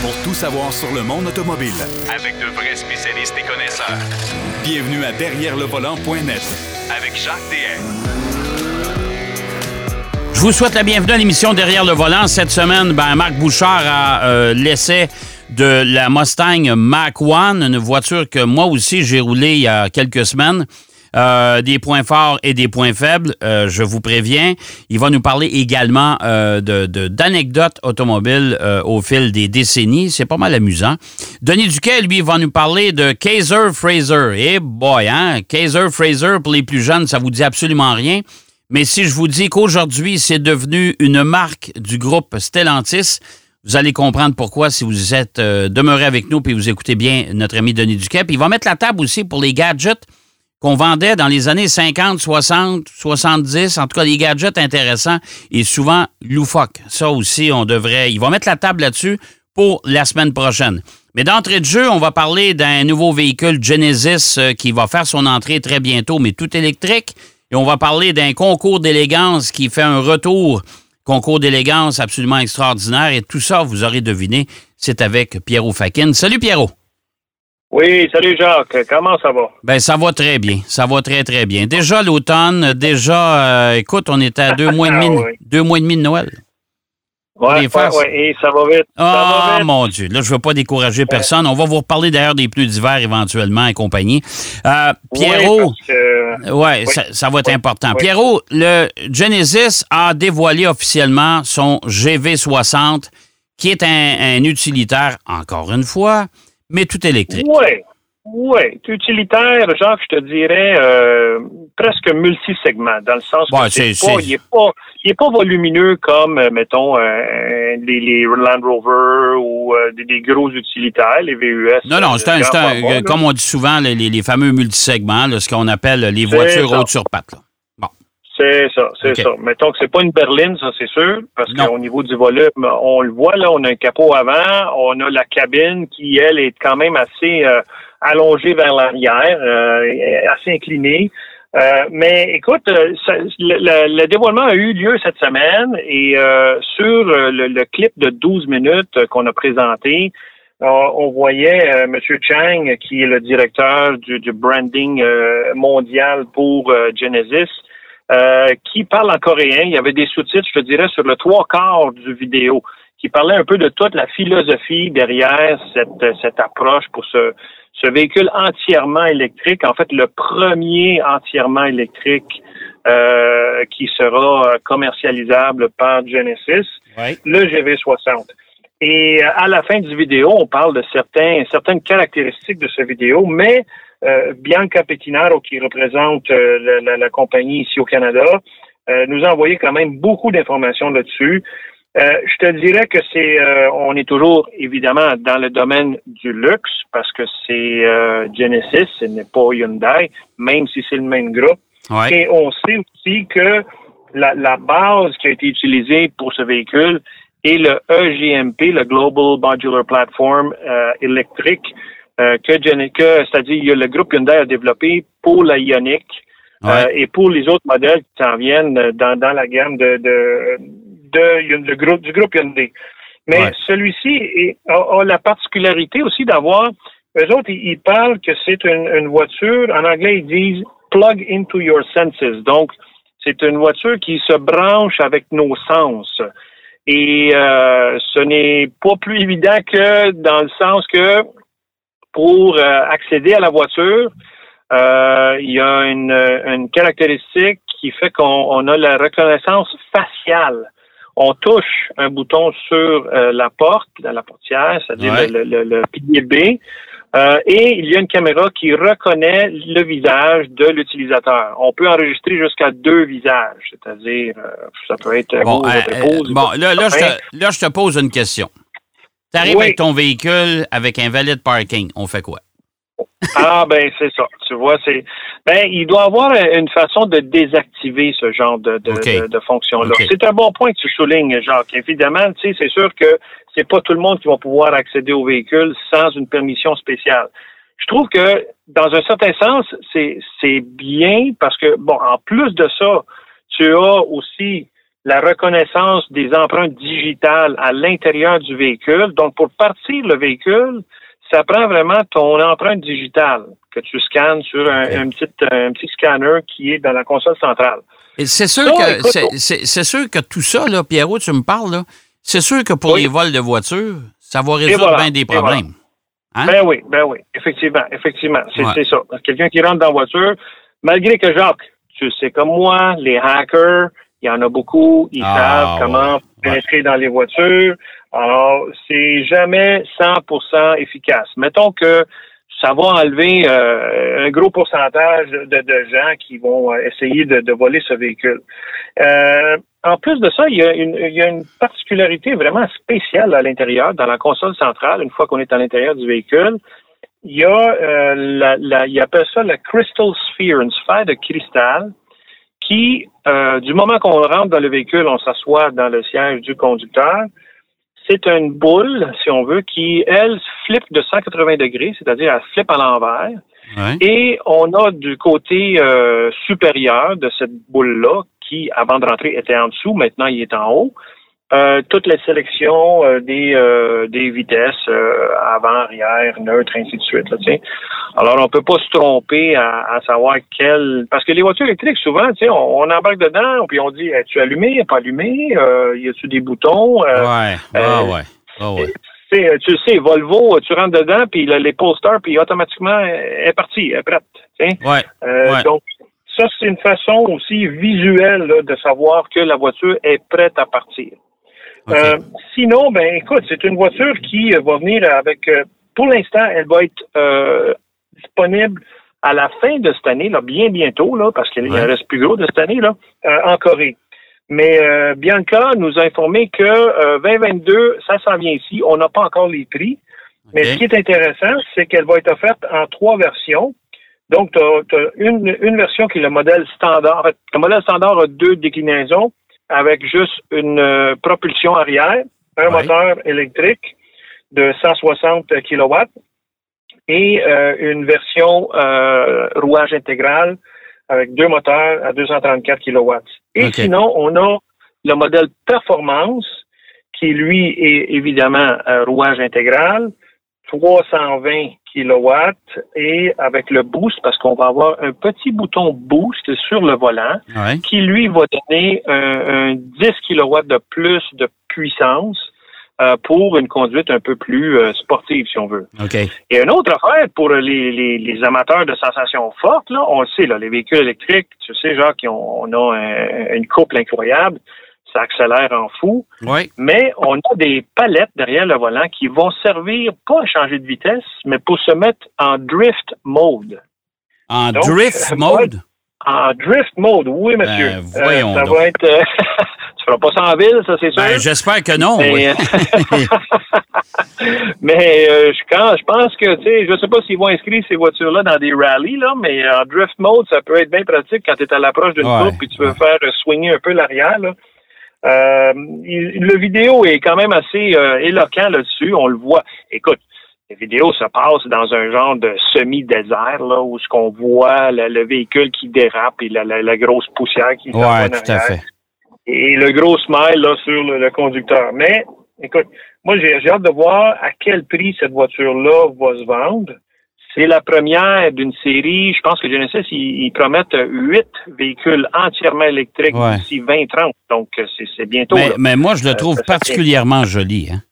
pour tout savoir sur le monde automobile. Avec de vrais spécialistes et connaisseurs. Bienvenue à Derrière le volant.net avec Jacques DM. Je vous souhaite la bienvenue à l'émission Derrière le volant. Cette semaine, ben, Marc Bouchard a euh, l'essai de la Mustang Mach 1, une voiture que moi aussi j'ai roulée il y a quelques semaines. Euh, des points forts et des points faibles, euh, je vous préviens. Il va nous parler également euh, d'anecdotes automobiles au fil des décennies. C'est pas mal amusant. Denis Duquet, lui, va nous parler de Kaiser Fraser. Eh boy, hein? Kaiser Fraser, pour les plus jeunes, ça vous dit absolument rien. Mais si je vous dis qu'aujourd'hui, c'est devenu une marque du groupe Stellantis, vous allez comprendre pourquoi si vous êtes demeuré avec nous et vous écoutez bien notre ami Denis Duquet. Puis il va mettre la table aussi pour les gadgets qu'on vendait dans les années 50, 60, 70, en tout cas des gadgets intéressants et souvent loufoques. Ça aussi, on devrait. Il va mettre la table là-dessus pour la semaine prochaine. Mais d'entrée de jeu, on va parler d'un nouveau véhicule Genesis euh, qui va faire son entrée très bientôt, mais tout électrique. Et on va parler d'un concours d'élégance qui fait un retour. Concours d'élégance absolument extraordinaire. Et tout ça, vous aurez deviné, c'est avec Pierrot Fakin. Salut Pierrot. Oui, salut Jacques. Comment ça va? Ben ça va très bien. Ça va très, très bien. Déjà l'automne, déjà, euh, écoute, on est à deux mois et demi, ah deux mois et demi de Noël. Oui, ouais, et ça va vite. Ah, mon Dieu. Là, je ne veux pas décourager personne. On va vous reparler d'ailleurs des pneus d'hiver éventuellement et compagnie. Euh, Pierrot, ouais, ça, va être important. Pierrot, le Genesis a dévoilé officiellement son GV60, qui est un utilitaire, encore une fois, mais tout électrique. Oui. Oui, utilitaire, genre, je te dirais euh, presque multisegment, dans le sens que c'est pas, il n'est pas, il est pas volumineux comme, euh, mettons, euh, les, Land Rover ou des, gros utilitaires, les VUS. Non, non, c'est un, comme on dit souvent, les, les fameux multisegments, ce qu'on appelle les voitures hautes sur pattes. C'est ça, c'est ça. Mettons que c'est pas une berline, ça c'est sûr, parce qu'au niveau du volume, on le voit là, on a un capot avant, on a la cabine qui elle est quand même assez euh, allongée vers l'arrière, euh, assez inclinée. Euh, mais écoute, le, dévoilement a eu lieu cette semaine et sur le, clip de 12 minutes qu'on a présenté, on voyait M. Chang, qui est le directeur du, du branding mondial pour Genesis, euh, qui parle en coréen. Il y avait des sous-titres, je te dirais, sur le trois quarts du vidéo, qui parlait un peu de toute la philosophie derrière cette, cette approche pour ce, ce véhicule entièrement électrique, en fait le premier entièrement électrique euh, qui sera commercialisable par Genesis, le GV60. Et à la fin du vidéo, on parle de certains, certaines caractéristiques de ce vidéo, mais euh, Bianca Pettinaro, qui représente euh, la, compagnie ici au Canada, euh, nous a envoyé quand même beaucoup d'informations là-dessus. je te dirais que c'est, on est toujours évidemment dans le domaine du luxe parce que c'est Genesis, ce n'est pas Hyundai, même si c'est le même groupe. Et on sait aussi que la, la, base qui a été utilisée pour ce véhicule est le EGMP, le Global Modular Platform électrique, euh, que, c'est-à-dire le groupe Hyundai a développé pour la Ioniq euh, et pour les autres modèles qui s'en viennent dans, dans la gamme de, de, de, groupe, du groupe Hyundai. Mais celui-ci a, la particularité aussi d'avoir, eux autres, ils, parlent que c'est une, une, voiture, en anglais, ils disent plug into your senses. Donc, c'est une voiture qui se branche avec nos sens. Et euh, ce n'est pas plus évident que dans le sens que pour euh, accéder à la voiture, euh, il y a une, une, caractéristique qui fait qu'on a la reconnaissance faciale. On touche un bouton sur euh, la porte, dans la portière, c'est-à-dire le, le, pilier B, euh, et il y a une caméra qui reconnaît le visage de l'utilisateur. On peut enregistrer jusqu'à deux visages, c'est-à-dire ça peut être bon, bon là, là, je te, là, je te pose une question. Tu arrives avec ton véhicule avec un valet de parking. On fait quoi? ah ben c'est ça. Tu vois, c'est ben il doit avoir une façon de désactiver ce genre de, de, fonction-là. C'est un bon point que tu soulignes, Jacques. Évidemment, tu sais, c'est sûr que c'est pas tout le monde qui va pouvoir accéder au véhicule sans une permission spéciale. Je trouve que dans un certain sens, c'est bien parce que bon, en plus de ça, tu as aussi la reconnaissance des empreintes digitales à l'intérieur du véhicule. Donc, pour partir le véhicule, ça prend vraiment ton empreinte digitale que tu scannes sur un, petit, un petit scanner qui est dans la console centrale. C'est sûr, que, c'est, sûr que tout ça, là, Pierrot, tu me parles, c'est sûr que pour les vols de voitures, ça va résoudre bien des problèmes. Hein? Ben oui, ben oui, effectivement, effectivement. C'est, ça. Quelqu'un qui rentre dans la voiture, malgré que Jacques, tu sais comme moi, les hackers, il y en a beaucoup, ils ah, savent comment pénétrer dans les voitures. Alors, c'est jamais 100% efficace. Mettons que ça va enlever euh, un gros pourcentage de, gens qui vont euh, essayer de, voler ce véhicule. Euh, en plus de ça, il y, a une, il y a une particularité vraiment spéciale à l'intérieur, dans la console centrale, une fois qu'on est à l'intérieur du véhicule. Il y a, la, la, il appelle ça la Crystal Sphere, une sphère de cristal qui, du moment qu'on rentre dans le véhicule, on s'assoit dans le siège du conducteur, c'est une boule, si on veut, qui, elle, flippe de 180 degrés, c'est-à-dire elle flippe à l'envers. Et on a du côté euh, supérieur de cette boule-là, qui, avant de rentrer, était en dessous, maintenant il est en haut. Euh, toutes les sélections euh, des, euh, des vitesses avant, arrière, neutre, ainsi de suite. Là, Alors, on peut pas se tromper à, savoir quel... Parce que les voitures électriques, souvent, on, on embarque dedans, puis on dit, es-tu allumé, pas allumé? y a-tu des boutons? ouais, ah, ouais. Ah, ouais. Tu sais, Volvo, tu rentres dedans, puis les posters, puis automatiquement, elle est partie, elle est prête. Ouais, Donc, ça, c'est une façon aussi visuelle de savoir que la voiture est prête à partir. Euh, sinon, ben écoute, c'est une voiture qui va venir avec, euh, pour l'instant, elle va être euh, disponible à la fin de cette année, là, bien bientôt, là, parce qu'il reste plus gros de cette année, là, en Corée. Mais Bianca nous a informé que 2022, ça s'en vient ici. On n'a pas encore les prix. Mais ce qui est intéressant, c'est qu'elle va être offerte en trois versions. Donc, tu as, une, une version qui est le modèle standard. En fait, le modèle standard a deux déclinaisons avec juste une euh, propulsion arrière, un moteur électrique de 160 kW et euh, une version euh, rouage intégral avec deux moteurs à 234 kW. Et sinon, on a le modèle performance qui, lui, est évidemment rouage intégral, 320 kW et avec le boost, parce qu'on va avoir un petit bouton boost sur le volant qui, lui, va donner un, 10 kW de plus de puissance euh, pour une conduite un peu plus euh, sportive, si on veut. Et une autre affaire pour les, les, amateurs de sensations fortes, là, on le sait, là, les véhicules électriques, tu sais, genre, qui ont, on a une couple incroyable ça accélère en fou. Mais on a des palettes derrière le volant qui vont servir pas à changer de vitesse, mais pour se mettre en drift mode. En drift mode? En drift mode, oui, ben, monsieur. voyons euh, ça va être. Euh, tu feras pas ça en ville, ça, c'est sûr. Ben, j'espère que non. Mais, mais euh, je, pense que, tu sais, je sais pas s'ils vont inscrire ces voitures-là dans des rallyes, là, mais en drift mode, ça peut être bien pratique quand tu es à l'approche d'une ouais. et tu veux faire swinger un peu l'arrière, Euh, le vidéo est quand même assez euh, éloquent là-dessus. On le voit. Écoute, la vidéo se passe dans un genre de semi-désert, là, où ce qu'on voit le, véhicule qui dérape et la, grosse poussière qui s'en ouais, tout à fait. Et le gros smile là, sur le, conducteur. Mais, écoute, moi, j'ai hâte de voir à quel prix cette voiture-là va se vendre. C'est la première d'une série. Je pense que Genesis, ils, promettent huit véhicules entièrement électriques d'ici 2030. Donc, c'est bientôt. Mais, moi, je le euh, trouve particulièrement joli. Hein?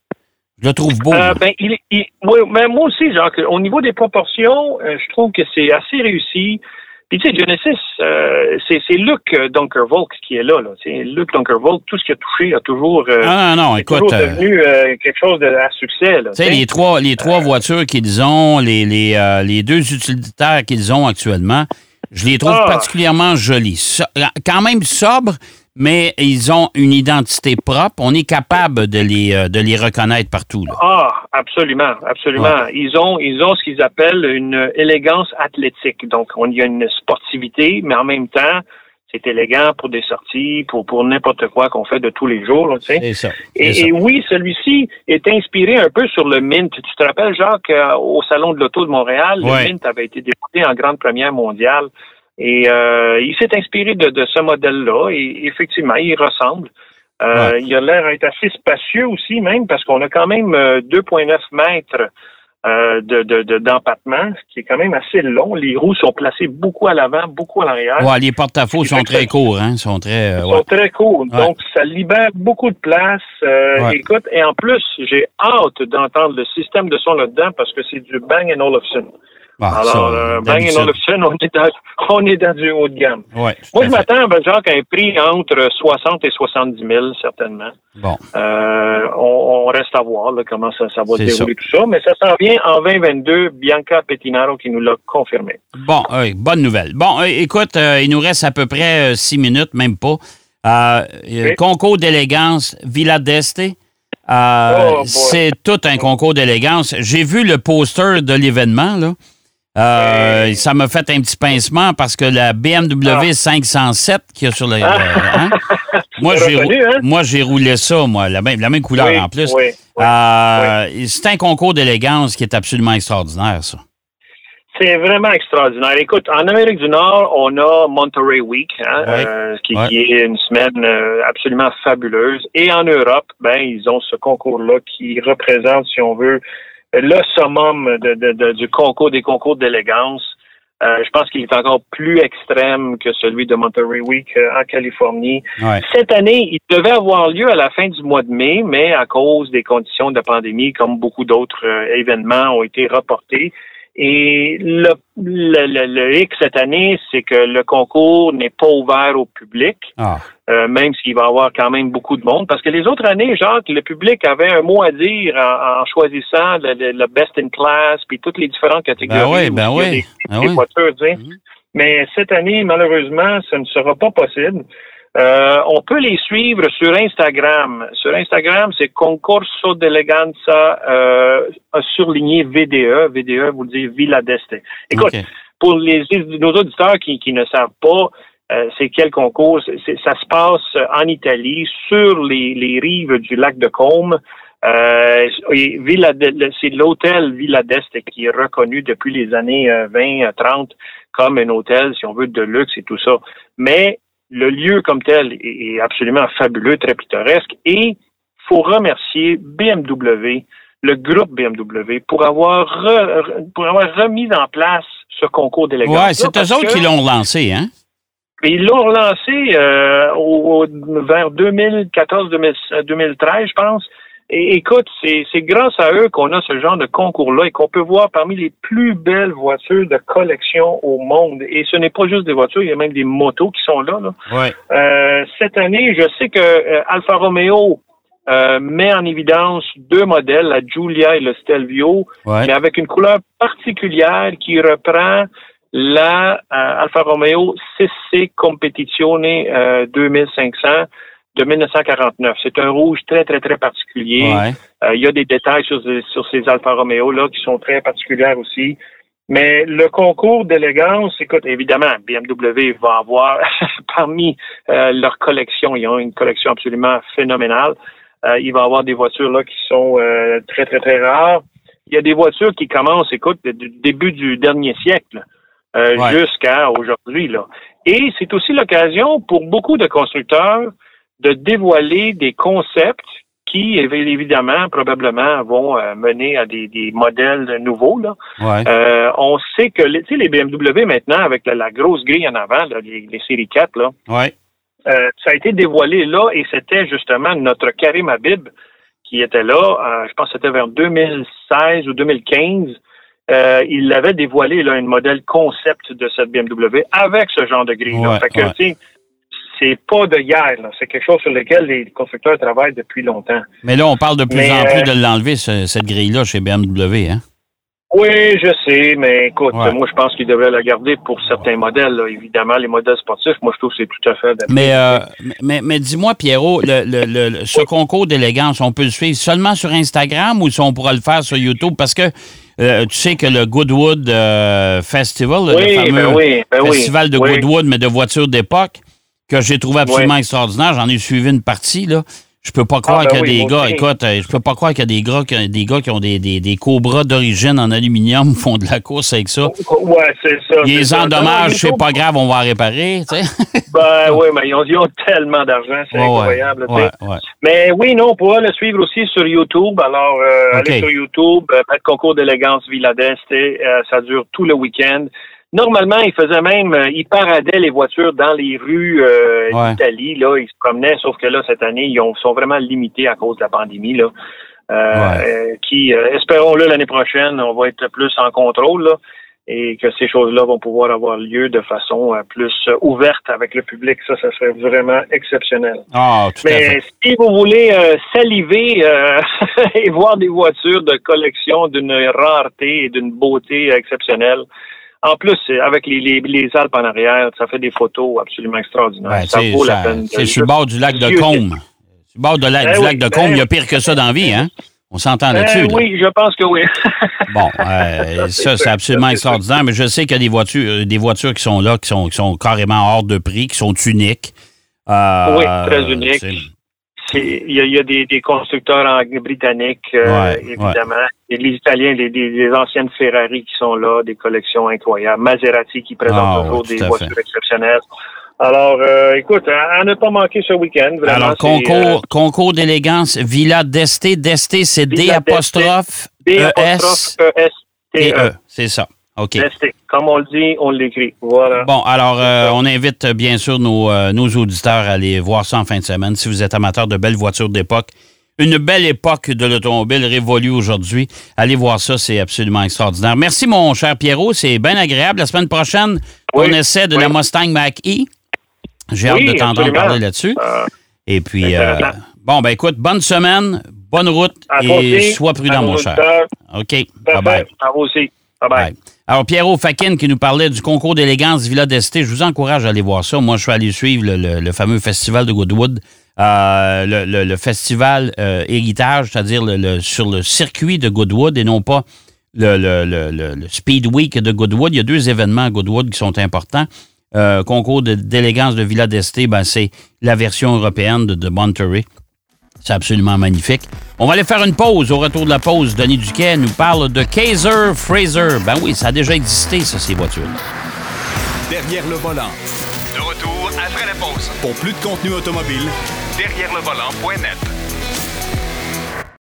Je le trouve beau. Euh, ben, il, oui, mais moi aussi, genre, au niveau des proportions, euh, je trouve que c'est assez réussi. Puis tu sais, Genesis, euh, c'est, Luke euh, Dunkervolk qui est là. là. Luke Dunkervolk, tout ce qu'il a touché a toujours, euh, ah, non, écoute, toujours devenu quelque chose de à succès. Tu sais, les trois, les trois voitures qu'ils ont, les, les, les deux utilitaires qu'ils ont actuellement, je les trouve ah. particulièrement jolies. quand même sobres, mais ils ont une identité propre. On est capable de les, euh, de les reconnaître partout. Ah, absolument, absolument. Ils ont, ils ont ce qu'ils appellent une élégance athlétique. Donc, on y a une sportivité, mais en même temps, c'est élégant pour des sorties, pour, pour n'importe quoi qu'on fait de tous les jours. c'est ça, et, oui, celui-ci est inspiré un peu sur le Mint. Tu te rappelles, Jacques, euh, au Salon de l'Auto de Montréal, le Mint avait été député en grande première mondiale Et euh, il s'est inspiré de, de ce modèle-là et effectivement, il ressemble. Euh, Il a l'air d'être assez spacieux aussi, même, parce qu'on a quand même 2,9 euh, mètres euh, de, d'empattement, ce qui est quand même assez long. Les roues sont placées beaucoup à l'avant, beaucoup à l'arrière. Ouais, les porte-à-faux sont très courts, hein? Sont très, euh, sont très courts. Donc, ça libère beaucoup de place. Euh, écoute, et en plus, j'ai hâte d'entendre le système de son là-dedans parce que c'est du Bang Olufsen. Ah, Alors, euh, Bang Olufsen, on est, dans, on est dans du haut de gamme. Moi, je m'attends ben, à un prix entre 60 et 70 000, certainement. Bon. Euh, on, on, reste à voir là, comment ça, ça va dérouler tout ça. Mais ça s'en vient en 2022. Bianca Pettinaro qui nous l'a confirmé. Bon, oui, bonne nouvelle. Bon, euh, écoute, euh, il nous reste à peu près six minutes, même pas. Concours d'élégance Villa d'Este. Oh, c'est tout un concours d'élégance. J'ai vu le poster de l'événement, là. Euh, ça m'a fait un petit pincement parce que la BMW 507 qui a sur le. Ah. Hein? moi, j'ai hein? moi j'ai roulé ça, moi, la même, la même couleur en plus. Euh, c'est un concours d'élégance qui est absolument extraordinaire, ça. C'est vraiment extraordinaire. Écoute, en Amérique du Nord, on a Monterey Week, hein, euh, qui, qui, est une semaine absolument fabuleuse. Et en Europe, ben, ils ont ce concours-là qui représente, si on veut, le summum de, du concours des concours d'élégance. Euh, je pense qu'il est encore plus extrême que celui de Monterey Week euh, en Californie. Cette année, il devait avoir lieu à la fin du mois de mai, mais à cause des conditions de pandémie, comme beaucoup d'autres euh, événements ont été reportés, et le, le, le, X cette année, c'est que le concours n'est pas ouvert au public, ah. euh, même s'il va y avoir quand même beaucoup de monde. Parce que les autres années, Jacques, le public avait un mot à dire en, choisissant le, best in class, puis toutes les différentes catégories. Ben oui, ben oui. voitures, mhm. Mais cette année, malheureusement, ce ne sera pas possible. Euh, on peut les suivre sur Instagram. Sur Instagram, c'est Concorso d'Eleganza euh, surligné VDE. VDE vous dire Villa d'Este. Écoute, pour les, nos auditeurs qui, qui ne savent pas, euh, c'est quel concours, ça se passe en Italie, sur les, les rives du lac de Côme. Euh, Villa c'est l'hôtel Villa d'Este qui est reconnu depuis les années 20-30 euh, comme un hôtel, si on veut, de luxe et tout ça. Mais le lieu comme tel est, absolument fabuleux, très pittoresque, et faut remercier BMW, le groupe BMW, pour avoir, pour avoir remis en place ce concours d'élégance. Oui, c'est eux autres qui l'ont lancé, hein? Ils l'ont relancé euh, au, vers 2014-2013, je pense. Et écoute, c'est grâce à eux qu'on a ce genre de concours-là et qu'on peut voir parmi les plus belles voitures de collection au monde. Et ce n'est pas juste des voitures, il y a même des motos qui sont là. Euh, cette année, je sais que euh, Alfa Romeo euh, met en évidence deux modèles, la Giulia et le Stelvio, mais avec une couleur particulière qui reprend la Alfa Romeo CC Competizione 2500 de 1949. C'est un rouge très, très, très particulier. Euh, il y a des détails sur, sur ces Alfa Romeo là qui sont très particulières aussi. Mais le concours d'élégance, écoute, évidemment, BMW va avoir parmi euh, leur collection, ils ont une collection absolument phénoménale. Euh, il va avoir des voitures là qui sont euh, très, très, très rares. Il y a des voitures qui commencent, écoute, du début du dernier siècle jusqu'à aujourd'hui. là. Et c'est aussi l'occasion pour beaucoup de constructeurs de dévoiler des concepts qui, évidemment, probablement vont euh, mener à des, modèles nouveaux. Là. Euh, on sait que les, les BMW maintenant, avec la, grosse grille en avant, les, séries 4, là, euh, ça a été dévoilé là et c'était justement notre Karim Habib qui était là, je pense que c'était vers 2016 ou 2015. il avait dévoilé là un modèle concept de cette BMW avec ce genre de grille-là. fait que, c'est pas de hier. C'est quelque chose sur lequel les constructeurs travaillent depuis longtemps. Mais là, on parle de plus en plus euh, de l'enlever, cette grille-là, chez BMW, hein? Oui, je sais, mais écoute, moi, je pense qu'ils devraient la garder pour certains modèles. Évidemment, les modèles sportifs, moi, je trouve que c'est tout à fait... Mais, euh, mais, mais dis-moi, Pierrot, le, ce concours d'élégance, on peut le suivre seulement sur Instagram ou si on pourra le faire sur YouTube? Parce que euh, tu sais que le Goodwood Festival, le fameux ben ben festival de Goodwood, mais de voitures d'époque, que j'ai trouvé absolument extraordinaire. J'en ai suivi une partie, là. Je peux pas croire ah, ben qu'il y a des gars, écoute, euh, je peux pas croire qu'il y a des gars, des gars qui ont des, des, des cobras d'origine en aluminium font de la course avec ça. Ouais, c'est ça. Les endommages, c'est pas grave, on va réparer, tu sais. Ben oui, mais ils ont, ils ont tellement d'argent, c'est incroyable. mais oui, non, on pourra le suivre aussi sur YouTube. Alors, euh, allez sur YouTube, euh, concours d'élégance Villa d'Est, euh, ça dure tout le week-end. Normalement, il faisait même, euh, il paradait les voitures dans les rues euh, d'Italie. Là, ils se promenaient, sauf que là, cette année, ils ont, sont vraiment limités à cause de la pandémie. Là, euh, qui, espérons-le, l'année prochaine, on va être plus en contrôle. Là, et que ces choses-là vont pouvoir avoir lieu de façon plus ouverte avec le public. Ça, ça serait vraiment exceptionnel. Ah, tout Mais si vous voulez saliver et voir des voitures de collection d'une rareté et d'une beauté exceptiennelle, en plus, avec les, les, Alpes en arrière, ça fait des photos absolument extraordinaires. ça vaut la peine. C'est sur le bord du lac de Combe. Sur le bord de eh du lac de Combe, il y a pire que ça dans la vie, hein? On s'entend eh là-dessus. Oui, je pense que oui. bon, euh, ça, c'est absolument extraordinaire, mais je sais qu'il y a des voitures, euh, des voitures qui sont là, qui sont, qui sont carrément hors de prix, qui sont uniques. Euh, oui, très uniques. Il y a, des, constructeurs britanniques, évidemment. Et les Italiens, les, anciennes Ferrari qui sont là, des collections incroyables. Maserati qui présente ah, toujours des voitures exceptionnelles. Alors, euh, écoute, à, ne pas manquer ce week-end. Alors, concours, euh, concours d'élégance, Villa d'Este. D'Este, c'est D apostrophe E S T E. C'est ça. OK. Comme on le dit, on l'écrit. Voilà. Bon, alors, euh, on invite bien sûr nos, nos auditeurs à aller voir ça en fin de semaine. Si vous êtes amateur de belles voitures d'époque, une belle époque de l'automobile révolue aujourd'hui. Allez voir ça, c'est absolument extraordinaire. Merci, mon cher Pierrot. C'est bien agréable. La semaine prochaine, on essaie de la Mustang Mach-E. J'ai hâte de t'entendre parler là-dessus. Euh, et puis, euh, bon, ben écoute, bonne semaine, bonne route et sois prudent, mon cher. OK. Bye-bye. À vous aussi. Bye-bye. Alors, Pierrot Fakin qui nous parlait du concours d'élégance Villa d'Este, je vous encourage à aller voir ça. Moi, je suis allé suivre le fameux festival de Goodwood. Euh, le, festival euh, Héritage, c'est-à-dire sur le circuit de Goodwood et non pas le, le, Speed Week de Goodwood. Il y a deux événements à Goodwood qui sont importants. Euh, concours d'élégance de, Villa d'Este, ben, c'est la version européenne de, de Monterey. C'est absolument magnifique. On va aller faire une pause. Au retour de la pause, Denis Duquet nous parle de Kaiser Fraser. Ben oui, ça a déjà existé, ça, ces voitures. Derrière le volant. De retour après la pause. Pour plus de contenu automobile, derrière le volant.net.